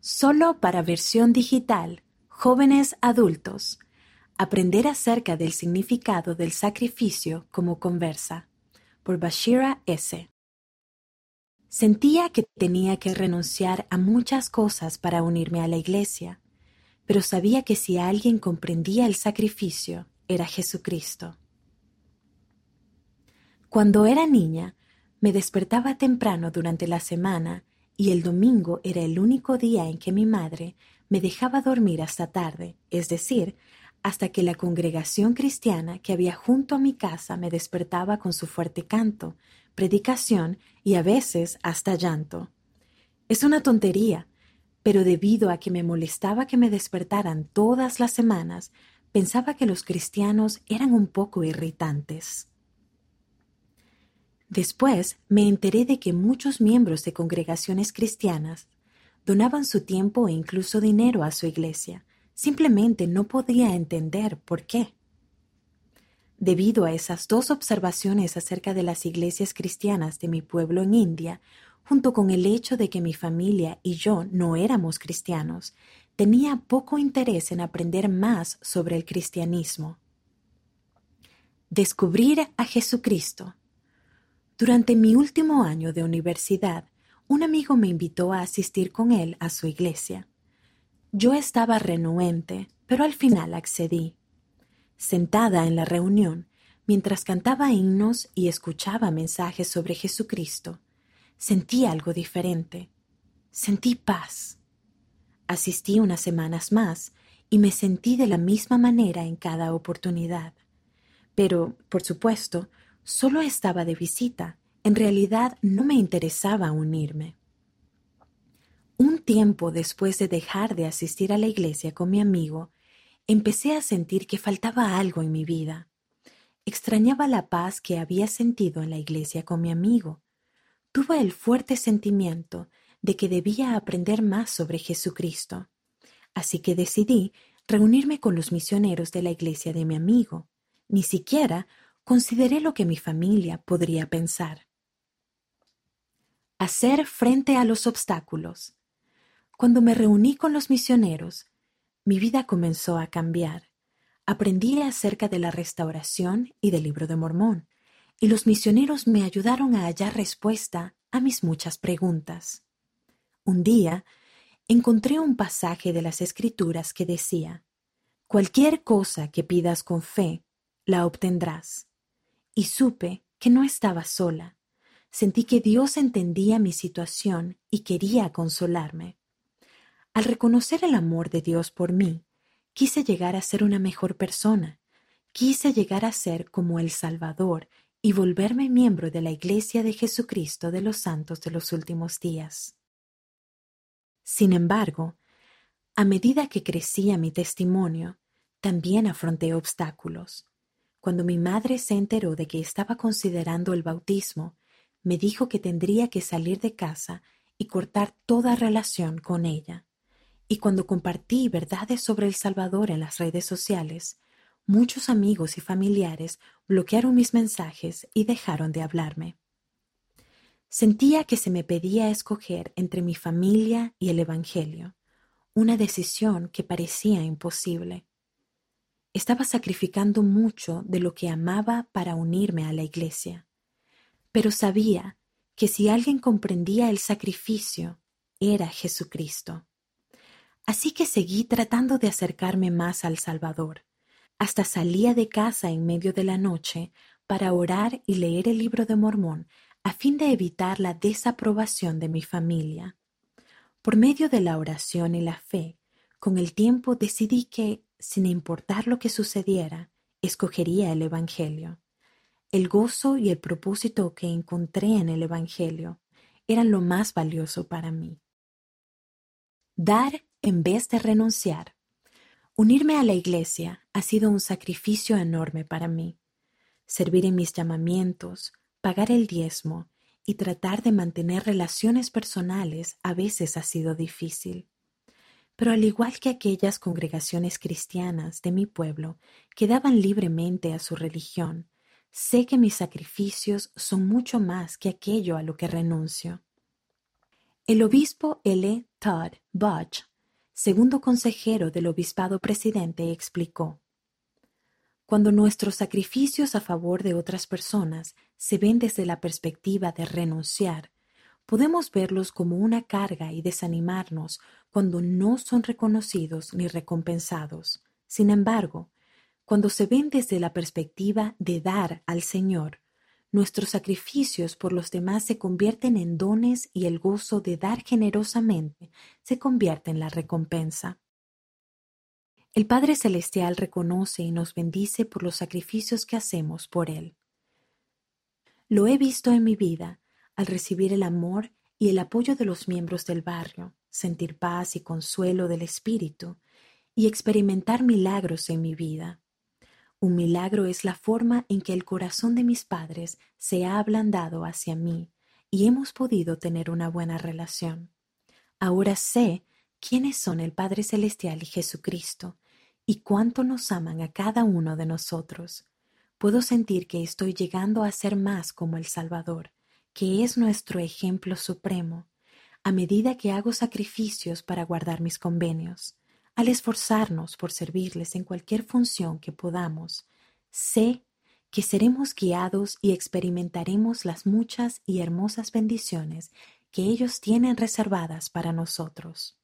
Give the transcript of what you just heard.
Solo para versión digital, jóvenes adultos. Aprender acerca del significado del sacrificio como conversa. Por Bashira S. Sentía que tenía que renunciar a muchas cosas para unirme a la iglesia, pero sabía que si alguien comprendía el sacrificio, era Jesucristo. Cuando era niña, me despertaba temprano durante la semana y el domingo era el único día en que mi madre me dejaba dormir hasta tarde, es decir, hasta que la congregación cristiana que había junto a mi casa me despertaba con su fuerte canto, predicación y a veces hasta llanto. Es una tontería, pero debido a que me molestaba que me despertaran todas las semanas, pensaba que los cristianos eran un poco irritantes. Después me enteré de que muchos miembros de congregaciones cristianas donaban su tiempo e incluso dinero a su iglesia. Simplemente no podía entender por qué. Debido a esas dos observaciones acerca de las iglesias cristianas de mi pueblo en India, junto con el hecho de que mi familia y yo no éramos cristianos, tenía poco interés en aprender más sobre el cristianismo. Descubrir a Jesucristo durante mi último año de universidad, un amigo me invitó a asistir con él a su iglesia. Yo estaba renuente, pero al final accedí. Sentada en la reunión, mientras cantaba himnos y escuchaba mensajes sobre Jesucristo, sentí algo diferente. Sentí paz. Asistí unas semanas más y me sentí de la misma manera en cada oportunidad. Pero, por supuesto, Solo estaba de visita. En realidad no me interesaba unirme. Un tiempo después de dejar de asistir a la iglesia con mi amigo, empecé a sentir que faltaba algo en mi vida. Extrañaba la paz que había sentido en la iglesia con mi amigo. Tuve el fuerte sentimiento de que debía aprender más sobre Jesucristo. Así que decidí reunirme con los misioneros de la iglesia de mi amigo. Ni siquiera consideré lo que mi familia podría pensar. Hacer frente a los obstáculos. Cuando me reuní con los misioneros, mi vida comenzó a cambiar. Aprendí acerca de la restauración y del libro de Mormón, y los misioneros me ayudaron a hallar respuesta a mis muchas preguntas. Un día encontré un pasaje de las Escrituras que decía, Cualquier cosa que pidas con fe, la obtendrás y supe que no estaba sola. Sentí que Dios entendía mi situación y quería consolarme. Al reconocer el amor de Dios por mí, quise llegar a ser una mejor persona, quise llegar a ser como el Salvador y volverme miembro de la Iglesia de Jesucristo de los Santos de los últimos días. Sin embargo, a medida que crecía mi testimonio, también afronté obstáculos. Cuando mi madre se enteró de que estaba considerando el bautismo, me dijo que tendría que salir de casa y cortar toda relación con ella. Y cuando compartí verdades sobre El Salvador en las redes sociales, muchos amigos y familiares bloquearon mis mensajes y dejaron de hablarme. Sentía que se me pedía escoger entre mi familia y el Evangelio, una decisión que parecía imposible. Estaba sacrificando mucho de lo que amaba para unirme a la iglesia, pero sabía que si alguien comprendía el sacrificio, era Jesucristo. Así que seguí tratando de acercarme más al Salvador. Hasta salía de casa en medio de la noche para orar y leer el libro de Mormón a fin de evitar la desaprobación de mi familia. Por medio de la oración y la fe, con el tiempo decidí que sin importar lo que sucediera, escogería el Evangelio. El gozo y el propósito que encontré en el Evangelio eran lo más valioso para mí. Dar en vez de renunciar. Unirme a la Iglesia ha sido un sacrificio enorme para mí. Servir en mis llamamientos, pagar el diezmo y tratar de mantener relaciones personales a veces ha sido difícil. Pero al igual que aquellas congregaciones cristianas de mi pueblo que daban libremente a su religión, sé que mis sacrificios son mucho más que aquello a lo que renuncio. El obispo L. Todd Butch, segundo consejero del obispado presidente, explicó Cuando nuestros sacrificios a favor de otras personas se ven desde la perspectiva de renunciar, podemos verlos como una carga y desanimarnos cuando no son reconocidos ni recompensados. Sin embargo, cuando se ven desde la perspectiva de dar al Señor, nuestros sacrificios por los demás se convierten en dones y el gozo de dar generosamente se convierte en la recompensa. El Padre Celestial reconoce y nos bendice por los sacrificios que hacemos por Él. Lo he visto en mi vida al recibir el amor y el apoyo de los miembros del barrio, sentir paz y consuelo del Espíritu y experimentar milagros en mi vida. Un milagro es la forma en que el corazón de mis padres se ha ablandado hacia mí y hemos podido tener una buena relación. Ahora sé quiénes son el Padre Celestial y Jesucristo y cuánto nos aman a cada uno de nosotros. Puedo sentir que estoy llegando a ser más como el Salvador, que es nuestro ejemplo supremo, a medida que hago sacrificios para guardar mis convenios. Al esforzarnos por servirles en cualquier función que podamos, sé que seremos guiados y experimentaremos las muchas y hermosas bendiciones que ellos tienen reservadas para nosotros.